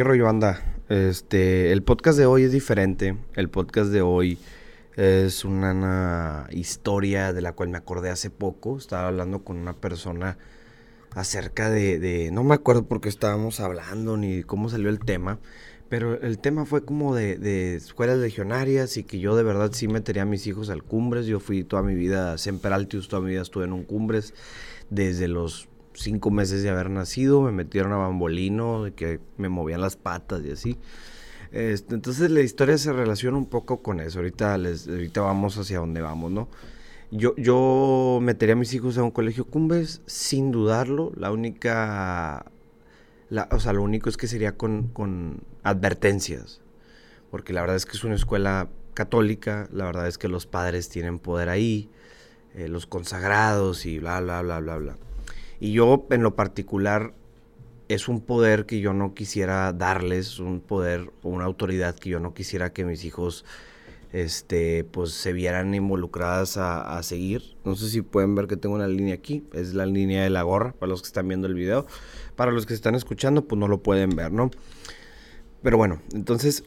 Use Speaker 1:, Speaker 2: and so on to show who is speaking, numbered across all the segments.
Speaker 1: ¿Qué rollo anda? Este, el podcast de hoy es diferente. El podcast de hoy es una, historia de la cual me acordé hace poco. Estaba hablando con una persona acerca de, no me acuerdo por qué estábamos hablando ni cómo salió el tema, pero el tema fue como de, escuelas legionarias y que yo de verdad sí metería a mis hijos al Cumbres. Yo fui toda mi vida, siempre Altius, toda mi vida estuve en un Cumbres desde los cinco meses de haber nacido, me metieron a bambolino, de que me movían las patas y así. Este, entonces la historia se relaciona un poco con eso. Ahorita, les, ahorita vamos hacia donde vamos, ¿no? Yo, yo metería a mis hijos a un colegio Cumbres sin dudarlo. La única. O sea, lo único es que sería con, con advertencias. Porque la verdad es que es una escuela católica. La verdad es que los padres tienen poder ahí. Eh, los consagrados y bla, bla, bla, bla, bla. Y yo en lo particular es un poder que yo no quisiera darles, un poder o una autoridad que yo no quisiera que mis hijos este, pues se vieran involucradas a, seguir. No sé si pueden ver que tengo una línea aquí, es la línea de la gorra, para los que están viendo el video. Para los que están escuchando, pues no lo pueden ver, ¿no? Pero bueno, entonces,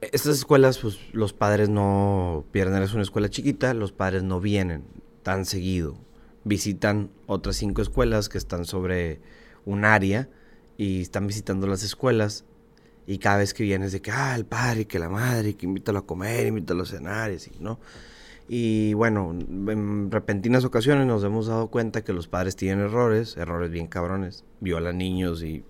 Speaker 1: estas escuelas, pues los padres no pierden, es una escuela chiquita, los padres no vienen tan seguido visitan otras cinco escuelas que están sobre un área y están visitando las escuelas. Y cada vez que vienes de que, ah, el padre, que la madre, que invítalo a comer, invítalo a cenar y así, ¿no? Y bueno, en repentinas ocasiones nos hemos dado cuenta que los padres tienen errores, errores bien cabrones, violan niños y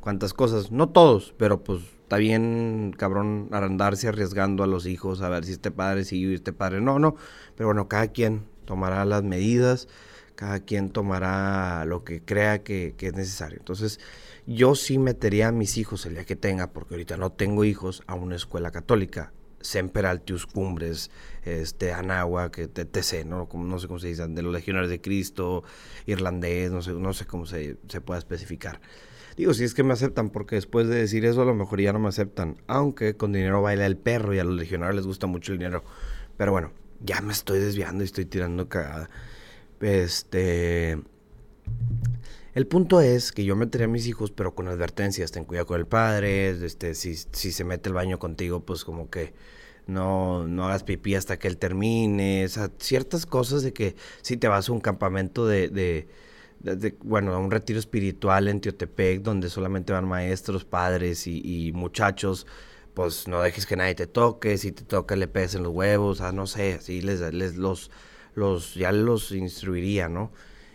Speaker 1: cuantas cosas, no todos, pero pues está bien cabrón andarse arriesgando a los hijos a ver si este padre sí y este padre no, no, pero bueno, cada quien tomará las medidas cada quien tomará lo que crea que, es necesario. Entonces, yo sí metería a mis hijos el día que tenga, porque ahorita no tengo hijos, a una escuela católica. Semper Altius Cumbres, este, Anáhuac, TTC, ¿no? no sé cómo se dice, de los Legionarios de Cristo, irlandés, no sé, no sé cómo se, se pueda especificar. Digo, si es que me aceptan, porque después de decir eso a lo mejor ya no me aceptan. Aunque con dinero baila el perro y a los legionarios les gusta mucho el dinero. Pero bueno, ya me estoy desviando y estoy tirando cagada. Este. El punto es que yo metería a mis hijos, pero con advertencias. Ten cuidado con el padre. Este, si, si se mete el baño contigo, pues como que no, no hagas pipí hasta que él termine. O sea, ciertas cosas de que si te vas a un campamento de, de, bueno, a un retiro espiritual en Teotepec, donde solamente van maestros, padres y, muchachos, pues no dejes que nadie te toque. Si te toca, le pesen los huevos. O no sé, así les, les los los, ya los instruiría, ¿no?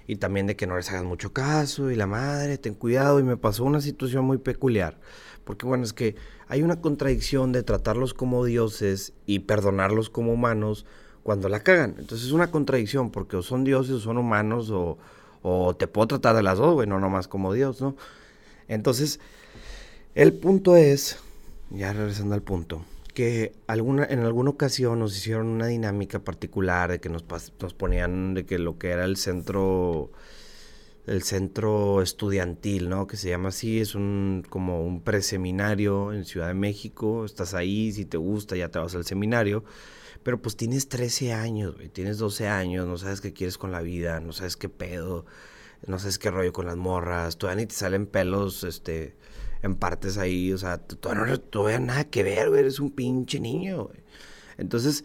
Speaker 1: Y también de que no les hagan mucho caso y la madre, ten cuidado. Y me pasó una situación muy peculiar. Porque bueno, es que hay una contradicción de tratarlos como dioses y perdonarlos como humanos cuando la cagan. Entonces es una contradicción porque o son dioses o son humanos o, o te puedo tratar de las dos, bueno, no más como Dios, ¿no? Entonces, el punto es, ya regresando al punto, que alguna, en alguna ocasión nos hicieron una dinámica particular de que nos, nos ponían de que lo que era el centro el centro estudiantil, ¿no? Que se llama así, es un como un preseminario en Ciudad de México, estás ahí, si te gusta ya te vas al seminario, pero pues tienes 13 años, tienes 12 años, no sabes qué quieres con la vida, no sabes qué pedo, no sabes qué rollo con las morras, todavía ni te salen pelos, este, en partes ahí, o sea, todavía no todavía nada que ver, güey, eres un pinche niño, güey. Entonces,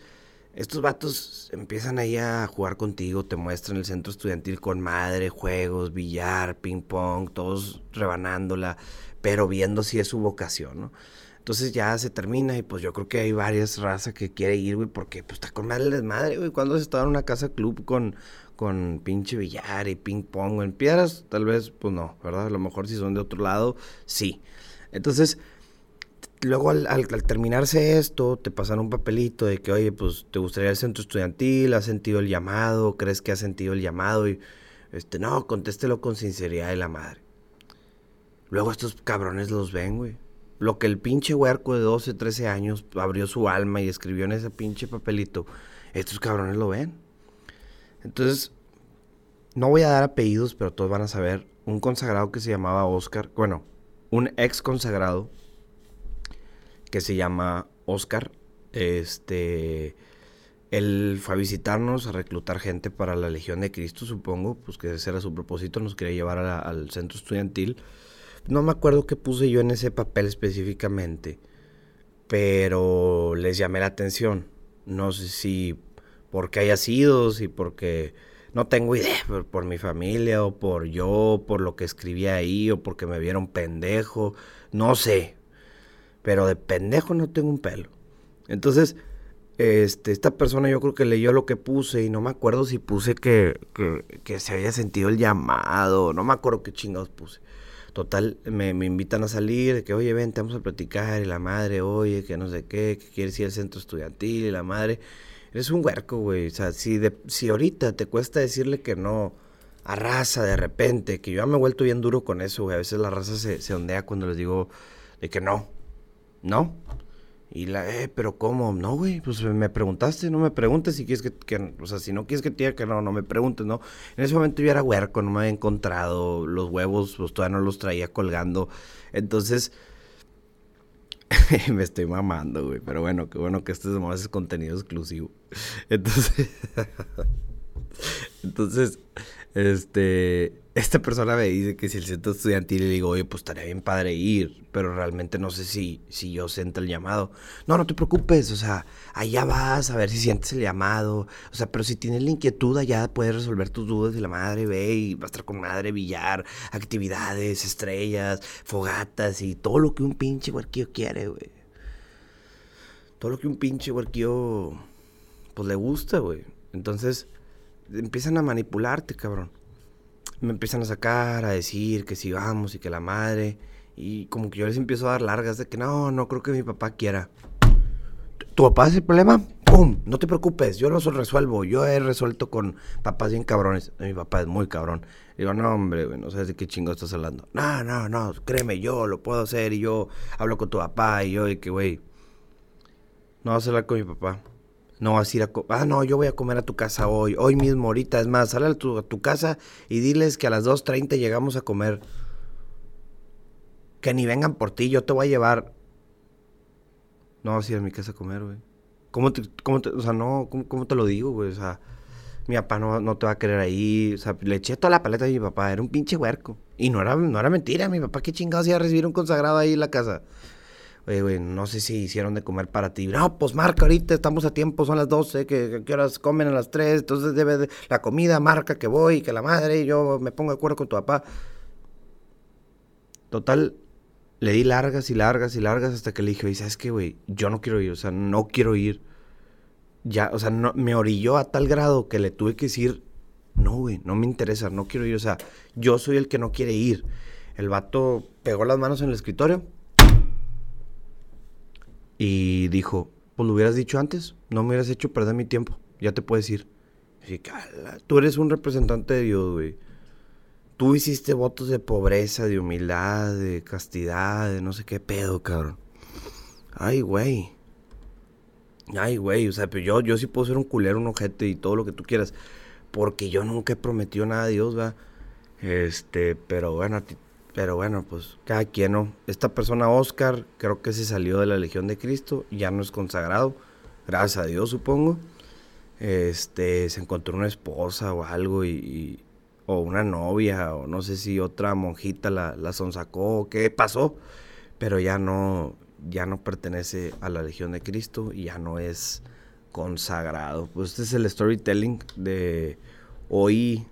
Speaker 1: estos vatos empiezan ahí a jugar contigo, te muestran el centro estudiantil con madre, juegos, billar, ping pong, todos rebanándola, pero viendo si es su vocación, ¿no? Entonces ya se termina y pues yo creo que hay varias razas que quiere ir, güey, porque pues está con madre desmadre, güey. Cuando has estado en una casa club con, con pinche billar y ping pong en piedras, tal vez, pues no, ¿verdad? A lo mejor si son de otro lado, sí. Entonces, luego al, terminarse esto, te pasan un papelito de que, oye, pues te gustaría el centro estudiantil, has sentido el llamado, crees que has sentido el llamado y, este, no, contéstelo con sinceridad de la madre. Luego estos cabrones los ven, güey. Lo que el pinche huerco de 12, 13 años abrió su alma y escribió en ese pinche papelito, estos cabrones lo ven. Entonces, no voy a dar apellidos, pero todos van a saber. Un consagrado que se llamaba Oscar, bueno, un ex consagrado que se llama Oscar. Este, él fue a visitarnos, a reclutar gente para la Legión de Cristo, supongo, pues que ese era su propósito, nos quería llevar al centro estudiantil. No me acuerdo qué puse yo en ese papel específicamente, pero les llamé la atención. No sé si porque haya sido, si porque no tengo idea, por, por, mi familia o por yo, por lo que escribí ahí o porque me vieron pendejo, no sé. Pero de pendejo no tengo un pelo. Entonces, este, esta persona yo creo que leyó lo que puse y no me acuerdo si puse que, que, se había sentido el llamado, no me acuerdo qué chingados puse. Total, me, me, invitan a salir, de que, oye, ven, vamos a platicar, y la madre, oye, que no sé qué, que quieres ir al centro estudiantil, y la madre, eres un huerco, güey. O sea, si, de, si ahorita te cuesta decirle que no a raza de repente, que yo ya me he vuelto bien duro con eso, güey. A veces la raza se, se ondea cuando les digo de que no, no. Y la, eh, pero ¿cómo? No, güey, pues me preguntaste, no me preguntes si quieres que, que, o sea, si no quieres que te diga que no, no me preguntes, ¿no? En ese momento yo era huerco, no me había encontrado, los huevos, pues todavía no los traía colgando. Entonces, me estoy mamando, güey, pero bueno, qué bueno que este es contenido exclusivo. Entonces, entonces, este, esta persona me dice que si el centro estudiantil le digo, oye, pues estaría bien padre ir, pero realmente no sé si, si yo siento el llamado. No, no te preocupes, o sea, allá vas a ver si sientes el llamado, o sea, pero si tienes la inquietud, allá puedes resolver tus dudas y la madre ve y va a estar con madre, billar, actividades, estrellas, fogatas y todo lo que un pinche huerquillo quiere, güey. Todo lo que un pinche huerquillo, pues le gusta, güey. Entonces, empiezan a manipularte, cabrón me empiezan a sacar, a decir que si vamos y que la madre. Y como que yo les empiezo a dar largas de que no, no creo que mi papá quiera. ¿Tu papá es el problema? ¡Pum! No te preocupes, yo lo resuelvo. Yo he resuelto con papás bien cabrones. Mi papá es muy cabrón. Digo, no, hombre, no sé de qué chingo estás hablando. No, no, no, créeme, yo lo puedo hacer y yo hablo con tu papá y yo, y que, güey, no vas a hablar con mi papá. No vas a ir a... Ah, no, yo voy a comer a tu casa hoy, hoy mismo, ahorita. Es más, sale a tu, casa y diles que a las 2.30 llegamos a comer. Que ni vengan por ti, yo te voy a llevar. No vas a ir a mi casa a comer, güey. ¿Cómo te, cómo o sea, no, ¿cómo, te lo digo, güey? O sea, mi papá no, no, te va a querer ahí. O sea, le eché toda la paleta a mi papá, era un pinche huerco. Y no era, no era mentira, mi papá, qué chingados iba a recibir un consagrado ahí en la casa. No sé si hicieron de comer para ti. No, pues marca ahorita, estamos a tiempo, son las 12, que, horas comen a las 3, entonces debe de, la comida, marca que voy, que la madre, yo me pongo de acuerdo con tu papá. Total, le di largas y largas y largas hasta que le dije, oye, ¿sabes qué, güey? Yo no quiero ir, o sea, no quiero ir. Ya, o sea, no, me orilló a tal grado que le tuve que decir, no, güey, no me interesa, no quiero ir, o sea, yo soy el que no quiere ir. El vato pegó las manos en el escritorio y dijo, pues lo hubieras dicho antes, no me hubieras hecho perder mi tiempo, ya te puedes ir. Y tú eres un representante de Dios, güey. Tú hiciste votos de pobreza, de humildad, de castidad, de no sé qué pedo, cabrón. Ay, güey. Ay, güey, o sea, pero yo, yo sí puedo ser un culero, un ojete y todo lo que tú quieras. Porque yo nunca he prometido nada a Dios, va. Este, pero bueno, a ti pero bueno, pues cada quien no. Esta persona, Oscar, creo que se salió de la Legión de Cristo, ya no es consagrado, gracias a Dios supongo. Este, se encontró una esposa o algo y, o una novia o no sé si otra monjita la, la sonsacó o qué pasó, pero ya no, ya no pertenece a la Legión de Cristo y ya no es consagrado. Pues este es el storytelling de hoy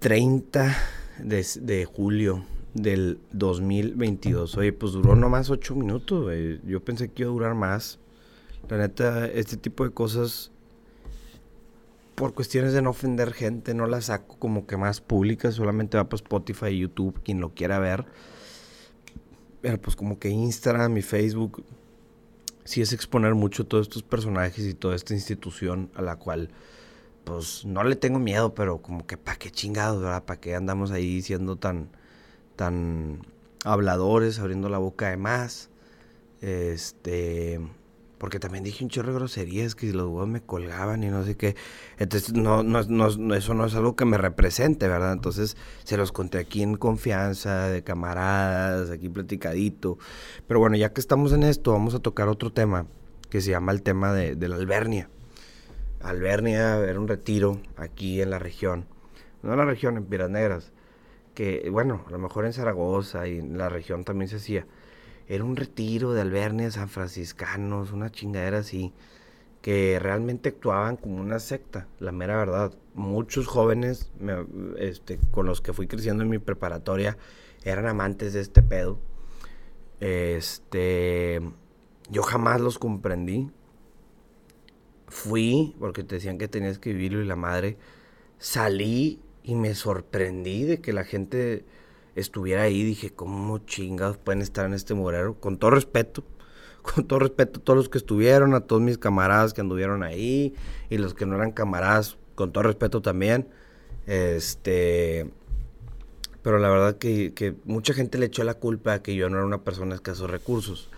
Speaker 1: 30 de, julio del 2022. Oye, pues duró nomás ocho minutos, Yo pensé que iba a durar más. La neta, este tipo de cosas, por cuestiones de no ofender gente, no las saco como que más públicas. Solamente va por Spotify y YouTube, quien lo quiera ver. Pero pues como que Instagram y Facebook sí es exponer mucho todos estos personajes y toda esta institución a la cual pues no le tengo miedo, pero como que para qué chingados, ¿verdad? ¿Para qué andamos ahí siendo tan, tan habladores, abriendo la boca de más? Este, porque también dije un chorro de groserías que los huevos me colgaban y no sé qué. Entonces, no, no, no, eso no es algo que me represente, ¿verdad? Entonces, se los conté aquí en confianza, de camaradas, aquí platicadito. Pero bueno, ya que estamos en esto, vamos a tocar otro tema que se llama el tema de, de la albernia. Albernia, era un retiro aquí en la región, no en la región, en Piedras que, bueno, a lo mejor en Zaragoza y en la región también se hacía. Era un retiro de albernia San Franciscanos, una chingadera así, que realmente actuaban como una secta, la mera verdad. Muchos jóvenes este, con los que fui creciendo en mi preparatoria eran amantes de este pedo. Este, yo jamás los comprendí. Fui, porque te decían que tenías que vivirlo y la madre. Salí y me sorprendí de que la gente estuviera ahí. Dije, ¿cómo chingados pueden estar en este morero? Con todo respeto, con todo respeto a todos los que estuvieron, a todos mis camaradas que anduvieron ahí y los que no eran camaradas, con todo respeto también. Este. Pero la verdad que, que mucha gente le echó la culpa a que yo no era una persona de escasos recursos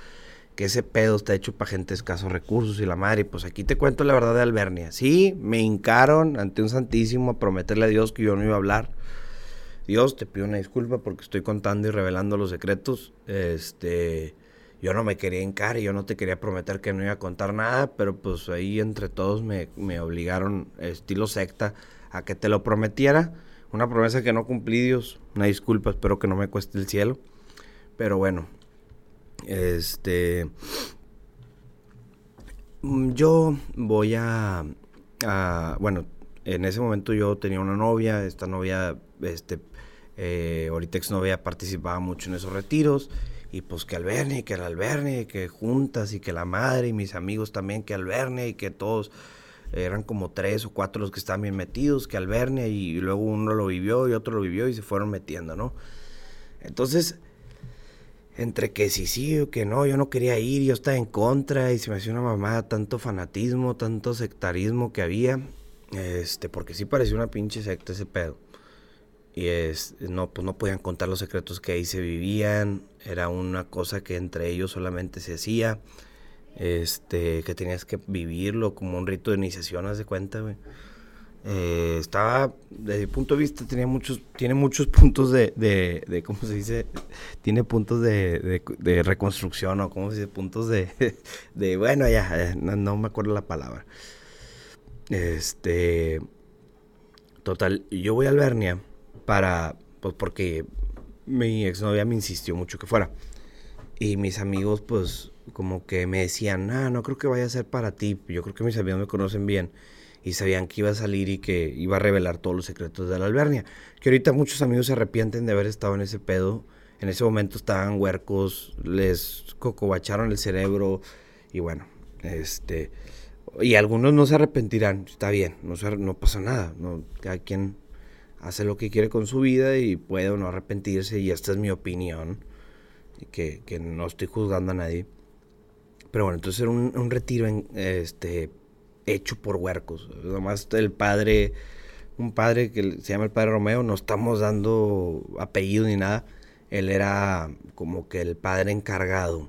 Speaker 1: que ese pedo está hecho para gente de escasos recursos y la madre. pues aquí te cuento la verdad de Albernia. Sí, me hincaron ante un santísimo a prometerle a Dios que yo no iba a hablar. Dios, te pido una disculpa porque estoy contando y revelando los secretos. Este, yo no me quería hincar y yo no te quería prometer que no iba a contar nada, pero pues ahí entre todos me, me obligaron, estilo secta, a que te lo prometiera. Una promesa que no cumplí, Dios. Una disculpa, espero que no me cueste el cielo. Pero bueno, este. Mm, yo voy a, Bueno, en ese momento yo tenía una novia. Esta novia, este. Eh, ahorita participaba mucho en esos retiros. Y pues que Alberni, que el Alberni, que juntas y que la madre y mis amigos también, que Alberni y que todos eran como tres o cuatro los que estaban bien metidos, que Alberni y luego uno lo vivió y otro lo vivió y se fueron metiendo, ¿no? Entonces, entre que sí, sí o que no, yo no quería ir, yo estaba en contra y se me hacía una mamada tanto fanatismo, tanto sectarismo que había, este, porque sí parecía una pinche secta ese pedo. Y es, no, pues no podían contar los secretos que ahí se vivían, era una cosa que entre ellos solamente se hacía, este, que tenías que vivirlo como un rito de iniciación, haz de cuenta, güey. Eh, estaba, desde mi punto de vista, tenía muchos, tiene muchos puntos de, de, ¿cómo se dice? Tiene puntos de, de, reconstrucción o, ¿cómo se dice? Puntos de, de bueno, ya, no, me acuerdo la palabra. Este, total, yo voy a Albernia para, pues porque mi exnovia me insistió mucho que fuera. Y mis amigos, pues, como que me decían, ah, no creo que vaya a ser para ti. Yo creo que mis amigos me conocen bien y sabían que iba a salir y que iba a revelar todos los secretos de la albernia. Que ahorita muchos amigos se arrepienten de haber estado en ese pedo. En ese momento estaban huercos, les cocobacharon el cerebro y bueno, este... Y algunos no se arrepentirán, está bien, no, pasa nada. No, cada quien hace lo que quiere con su vida y puede o no arrepentirse y esta es mi opinión, que, que no estoy juzgando a nadie. Pero bueno, entonces era un, un retiro en, este, hecho por huercos. Nomás el padre, un padre que se llama el padre Romeo, no estamos dando apellido ni nada. Él era como que el padre encargado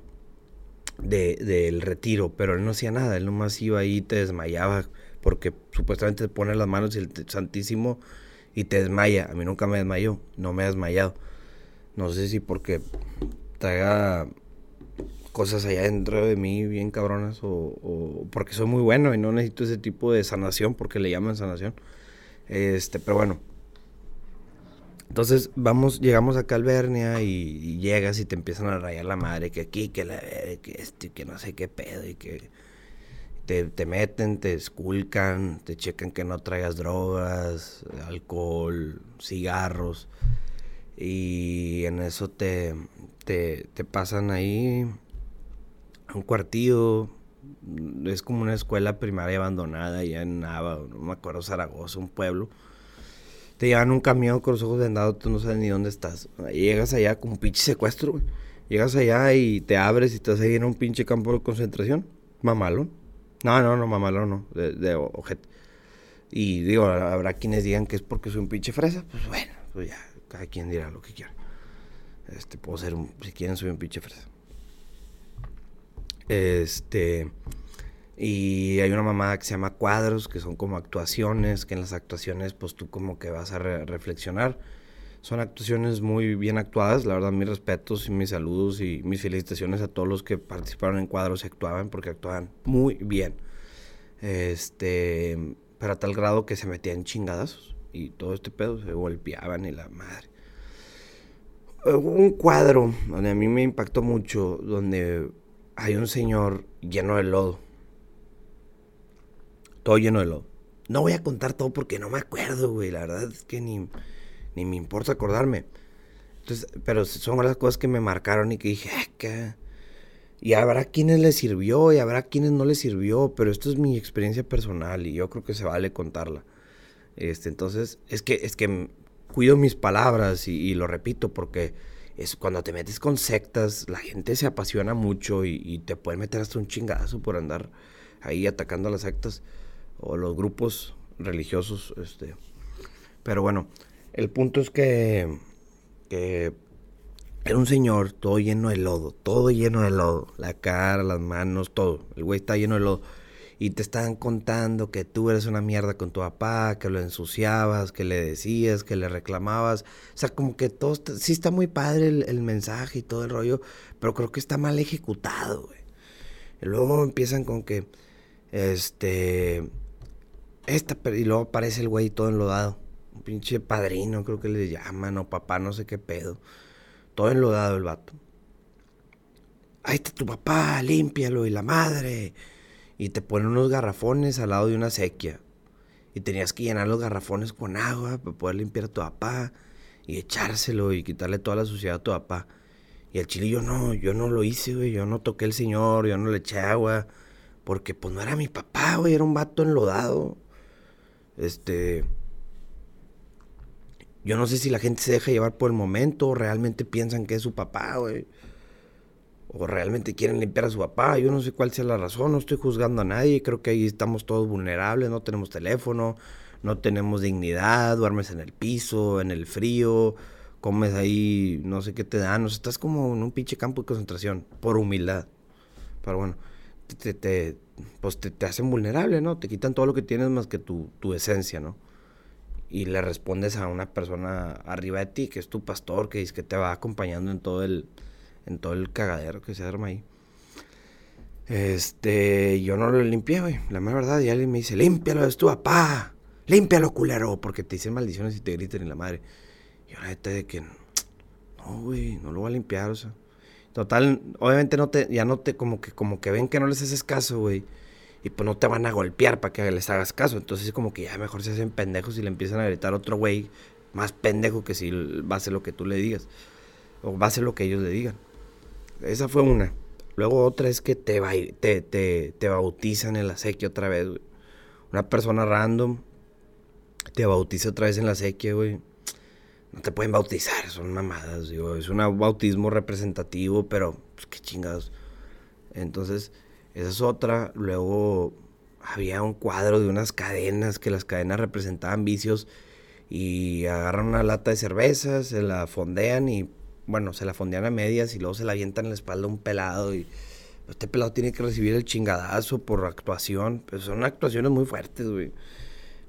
Speaker 1: del retiro, pero él no hacía nada, él nomás iba ahí y te desmayaba, porque supuestamente te pone las manos el Santísimo y te desmaya. A mí nunca me desmayó, no me ha desmayado. No sé si porque traiga cosas allá dentro de mí bien cabronas o, porque soy muy bueno y no necesito ese tipo de sanación porque le llaman sanación. Este, pero bueno. Entonces vamos, llegamos a Calvernia y, llegas y te empiezan a rayar la madre que aquí, que la que este, que no sé qué pedo y que te, te meten, te esculcan, te checan que no traigas drogas, alcohol, cigarros y en eso te, te, te pasan ahí un cuartillo. Es como una escuela primaria abandonada allá en Nava, no me acuerdo, Zaragoza, un pueblo. Te llevan un camión con los ojos vendados, tú no sabes ni dónde estás. llegas allá como un pinche secuestro, Llegas allá y te abres y estás ahí en un pinche campo de concentración. Mamalón. No, no, no, mamalón, no. De, de objeto. Y digo, habrá quienes digan que es porque soy un pinche fresa. Pues bueno, pues ya, cada quien dirá lo que quiera. Este, puedo ser un, si quieren, soy un pinche fresa. Este. Y hay una mamada que se llama cuadros, que son como actuaciones, que en las actuaciones, pues tú como que vas a reflexionar. Son actuaciones muy bien actuadas, la verdad, mis respetos y mis saludos y mis felicitaciones a todos los que participaron en cuadros y actuaban, porque actuaban muy bien. Este. Para tal grado que se metían chingadas y todo este pedo se golpeaban y la madre. un cuadro donde a mí me impactó mucho, donde hay un señor lleno de lodo. Todo lleno de lodo. No voy a contar todo porque no me acuerdo, güey. La verdad es que ni, ni me importa acordarme. Entonces, pero son las cosas que me marcaron y que dije, ah, ¿qué? Y habrá quienes le sirvió y habrá quienes no le sirvió, pero esto es mi experiencia personal y yo creo que se vale contarla. Este, entonces, es que, es que cuido mis palabras y, lo repito porque es cuando te metes con sectas, la gente se apasiona mucho y, te puede meter hasta un chingazo por andar ahí atacando a las sectas o los grupos religiosos. Este. Pero bueno, el punto es que era un señor todo lleno de lodo, todo lleno de lodo. La cara, las manos, todo. El güey está lleno de lodo. Y te estaban contando que tú eres una mierda con tu papá, que lo ensuciabas, que le decías, que le reclamabas. O sea, como que todo, sí está muy padre el, mensaje y todo el rollo, pero creo que está mal ejecutado, güey. Y luego empiezan con que, este, esta, y luego aparece el güey todo enlodado. Un pinche padrino, creo que le llaman, o papá, no sé qué pedo. Todo enlodado el vato. Ahí está tu papá, límpialo, y la madre. Y te ponen unos garrafones al lado de una sequía. Y tenías que llenar los garrafones con agua para poder limpiar a tu papá. Y echárselo y quitarle toda la suciedad a tu papá. Y el chilillo no, yo no lo hice, güey. Yo no toqué el señor, yo no le eché agua. Porque pues no era mi papá, güey. Era un vato enlodado. Este. Yo no sé si la gente se deja llevar por el momento o realmente piensan que es su papá, güey. O realmente quieren limpiar a su papá. Yo no sé cuál sea la razón, no estoy juzgando a nadie. Creo que ahí estamos todos vulnerables, no tenemos teléfono, no tenemos dignidad, duermes en el piso, en el frío, comes ahí, no sé qué te dan. O sea, estás como en un pinche campo de concentración, por humildad. Pero bueno, te, te, pues te, hacen vulnerable, ¿no? Te quitan todo lo que tienes más que tu, tu esencia, ¿no? y le respondes a una persona arriba de ti, que es tu pastor, que es que te va acompañando en todo el, en todo el cagadero que se arma ahí. Este, yo no lo limpié, güey, la mera verdad, y alguien me dice, límpialo, es tu papá, límpialo, culero, porque te dicen maldiciones y te gritan en la madre. Y yo la de que, no, güey, no lo voy a limpiar, o sea. Total, obviamente no te, ya no te, como que, como que ven que no les haces caso, güey y pues no te van a golpear para que les hagas caso. Entonces es como que ya mejor se hacen pendejos y le empiezan a gritar a otro güey más pendejo que si va a hacer lo que tú le digas. O va a hacer lo que ellos le digan. Esa fue una. Luego otra es que te, te, te, te bautizan en la sequía otra vez. Una persona random te bautiza otra vez en la sequía, güey. No te pueden bautizar, son mamadas, digo. Es un bautismo representativo, pero pues qué chingados. Entonces, esa es otra. Luego había un cuadro de unas cadenas, que las cadenas representaban vicios. Y agarran una lata de cerveza, se la fondean y, bueno, se la fondean a medias y luego se la avientan en la espalda a un pelado. Y este pelado tiene que recibir el chingadazo por actuación. Pues son actuaciones muy fuertes, güey.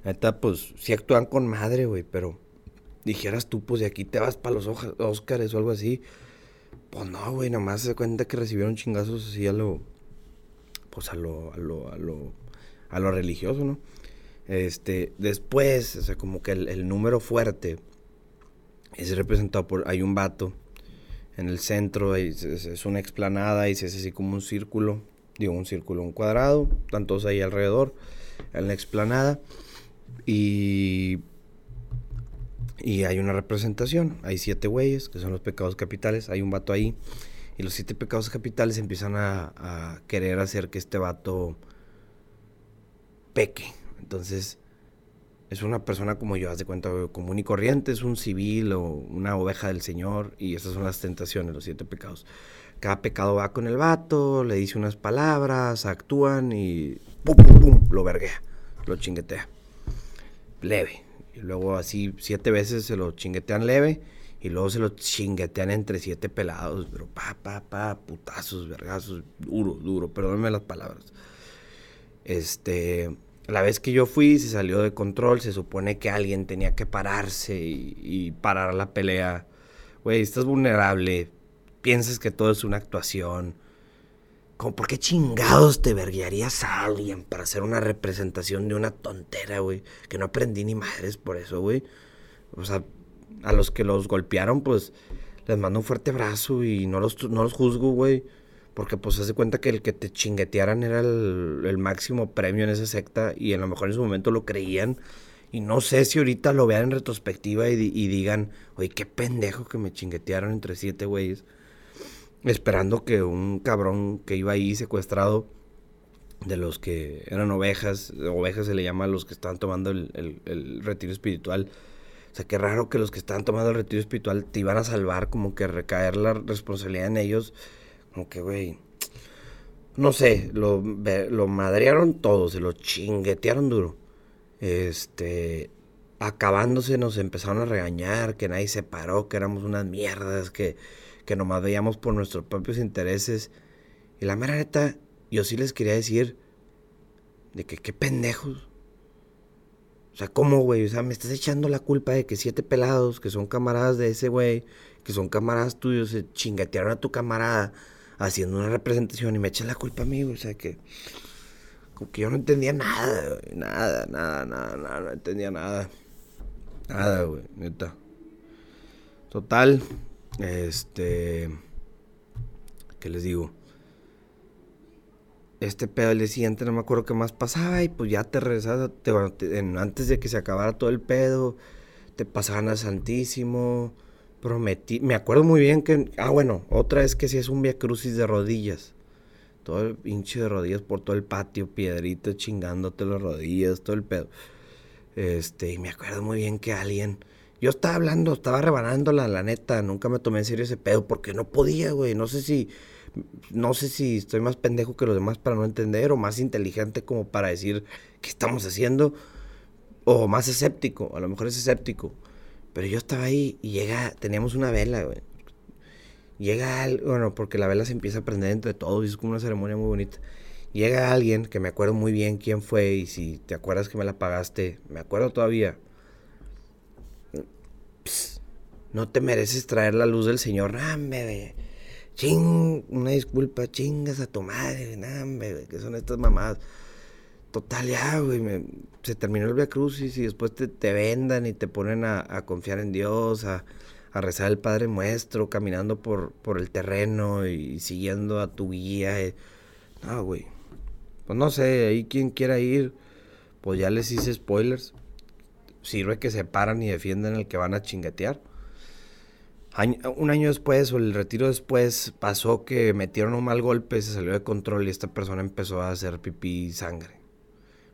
Speaker 1: Neta, pues sí actúan con madre, güey, pero dijeras tú, pues de aquí te vas para los Óscares o algo así. Pues no, güey, nomás se cuenta que recibieron chingazos así a lo pues a lo, a lo, a lo, a lo religioso, ¿no? Este, después, o sea, como que el, número fuerte es representado por, hay un vato en el centro, es, una explanada y se hace así como un círculo, digo un círculo, un cuadrado, están todos ahí alrededor, en la explanada, y, y hay una representación, hay siete güeyes, que son los pecados capitales, hay un vato ahí, y los siete pecados capitales empiezan a, querer hacer que este vato peque. Entonces, es una persona como yo, haz de cuenta, común y corriente, es un civil o una oveja del Señor, y esas son las tentaciones, los siete pecados. Cada pecado va con el vato, le dice unas palabras, actúan y pum, pum, pum, lo verguea, lo chinguetea. Leve. Y luego así siete veces se lo chinguetean leve y luego se lo chinguetean entre siete pelados, pero pa, pa, pa, putazos, vergazos, duro, duro, perdónenme las palabras. Este, la vez que yo fui se salió de control, se supone que alguien tenía que pararse y, parar la pelea. Güey, estás vulnerable, piensas que todo es una actuación. Como, ¿por qué chingados te verguiarías a alguien para hacer una representación de una tontera, güey? Que no aprendí ni madres por eso, güey. O sea, a los que los golpearon, pues les mando un fuerte abrazo y no los, no los juzgo, güey. Porque pues hace cuenta que el que te chinguetearan era el, máximo premio en esa secta y a lo mejor en su momento lo creían. Y no sé si ahorita lo vean en retrospectiva y, digan, oye, qué pendejo que me chinguetearon entre siete güeyes. Esperando que un cabrón que iba ahí secuestrado de los que eran ovejas, ovejas se le llama a los que estaban tomando el, retiro espiritual. O sea, qué raro que los que estaban tomando el retiro espiritual te iban a salvar, como que recaer la responsabilidad en ellos. Que, güey, no sé, lo, lo madrearon todos, se lo chinguetearon duro. Este, acabándose nos empezaron a regañar, que nadie se paró, que éramos unas mierdas, que, que nomás veíamos por nuestros propios intereses. Y la mera neta, yo sí les quería decir de que qué pendejos. O sea, ¿cómo, güey? O sea, me estás echando la culpa de que siete pelados, que son camaradas de ese güey, que son camaradas tuyos, se chingatearon a tu camarada haciendo una representación y me echan la culpa a mí, güey. O sea, que. Como que yo no entendía nada, güey. Nada, nada, nada, nada. No entendía nada. Nada, güey, neta. Total. Este. ¿Qué les digo? este pedo el siguiente no me acuerdo qué más pasaba y pues ya te regresabas, antes de que se acabara todo el pedo, te pasaban al Santísimo, prometí, me acuerdo muy bien que, ah bueno, otra es que si es un via crucis de rodillas, todo el pinche de rodillas por todo el patio, piedrito chingándote las rodillas, todo el pedo, este, y me acuerdo muy bien que alguien, yo estaba hablando, estaba rebanándola, la neta, nunca me tomé en serio ese pedo porque no podía, güey, no sé si no sé si estoy más pendejo que los demás para no entender o más inteligente como para decir qué estamos haciendo o más escéptico, a lo mejor es escéptico. Pero yo estaba ahí y llega, teníamos una vela, güey. Llega, bueno, porque la vela se empieza a prender entre todos y es como una ceremonia muy bonita. Llega alguien que me acuerdo muy bien quién fue y si te acuerdas que me la pagaste, me acuerdo todavía. no te mereces traer la luz del Señor, me ching, una disculpa, chingas a tu madre, nah, que son estas mamadas. Total, ya, güey, se terminó el Via Crucis y después te, vendan y te ponen a, confiar en Dios, a, rezar el Padre Nuestro, caminando por, el terreno y siguiendo a tu guía. Eh. No, güey. Pues no sé, ahí quien quiera ir, pues ya les hice spoilers. Sirve que se paran y defienden el que van a chingatear un año después o el retiro después pasó que metieron un mal golpe, se salió de control y esta persona empezó a hacer pipí y sangre.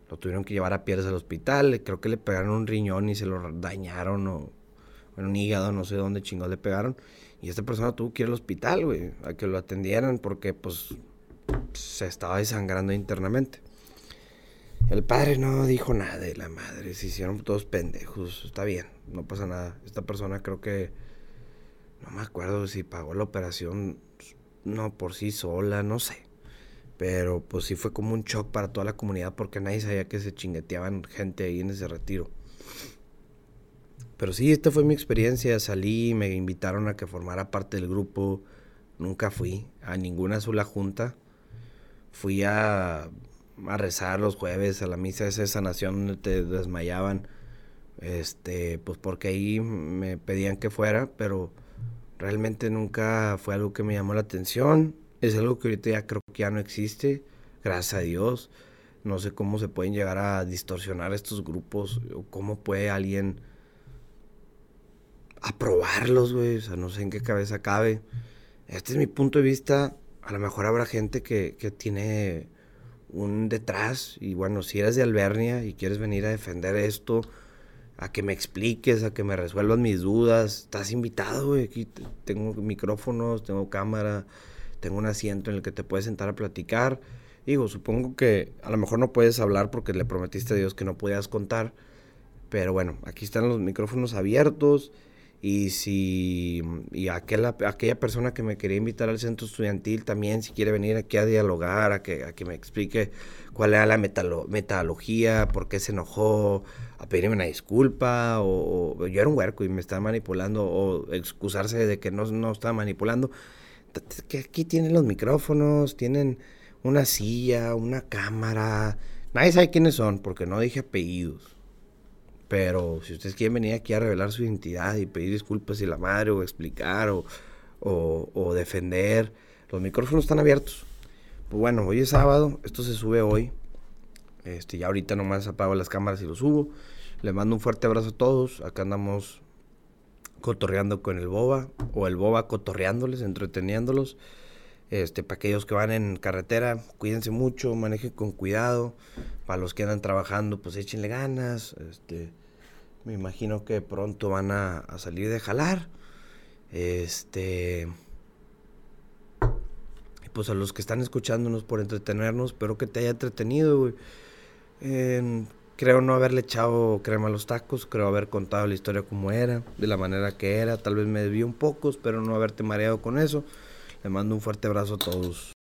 Speaker 1: Lo tuvieron que llevar a piedras al hospital, creo que le pegaron un riñón y se lo dañaron o un hígado, no sé dónde chingados le pegaron. Y esta persona tuvo que ir al hospital, güey, a que lo atendieran porque pues se estaba desangrando internamente. El padre no dijo nada de la madre, se hicieron todos pendejos, está bien, no pasa nada. Esta persona creo que no me acuerdo si pagó la operación, no por sí sola, no sé. Pero pues sí fue como un shock para toda la comunidad porque nadie sabía que se chingueteaban gente ahí en ese retiro. Pero sí, esta fue mi experiencia. Salí, me invitaron a que formara parte del grupo. Nunca fui a ninguna sola junta. Fui a, rezar los jueves a la misa de esa sanación donde te desmayaban. Este, pues porque ahí me pedían que fuera, pero Realmente nunca fue algo que me llamó la atención. Es algo que ahorita ya creo que ya no existe. Gracias a Dios. No sé cómo se pueden llegar a distorsionar estos grupos. O cómo puede alguien aprobarlos, güey. O sea, no sé en qué cabeza cabe. Este es mi punto de vista. A lo mejor habrá gente que, que tiene un detrás. Y bueno, si eres de Albernia y quieres venir a defender esto a que me expliques, a que me resuelvas mis dudas. Estás invitado, güey. Aquí tengo micrófonos, tengo cámara, tengo un asiento en el que te puedes sentar a platicar. Digo, supongo que a lo mejor no puedes hablar porque le prometiste a Dios que no podías contar. Pero bueno, aquí están los micrófonos abiertos. Y si y aquella, aquella persona que me quería invitar al centro estudiantil también, si quiere venir aquí a dialogar, a que, a que me explique cuál era la metodología, por qué se enojó, a pedirme una disculpa, o, yo era un huerco y me estaba manipulando, o excusarse de que no, no estaba manipulando. Que aquí tienen los micrófonos, tienen una silla, una cámara. Nadie sabe quiénes son, porque no dije apellidos. Pero si ustedes quieren venir aquí a revelar su identidad y pedir disculpas y la madre, o explicar, o, o, defender, los micrófonos están abiertos. Pues bueno, hoy es sábado, esto se sube hoy. Este, ya ahorita nomás apago las cámaras y lo subo. Les mando un fuerte abrazo a todos. Acá andamos cotorreando con el boba, o el boba cotorreándoles, entreteniéndolos. Este, para aquellos que van en carretera, cuídense mucho, manejen con cuidado. Para los que andan trabajando, pues échenle ganas. Este, me imagino que pronto van a, salir de jalar. Este. Pues a los que están escuchándonos por entretenernos, espero que te haya entretenido, creo no haberle echado crema a los tacos, creo haber contado la historia como era, de la manera que era. Tal vez me desvío un poco, espero no haberte mareado con eso. Le mando un fuerte abrazo a todos.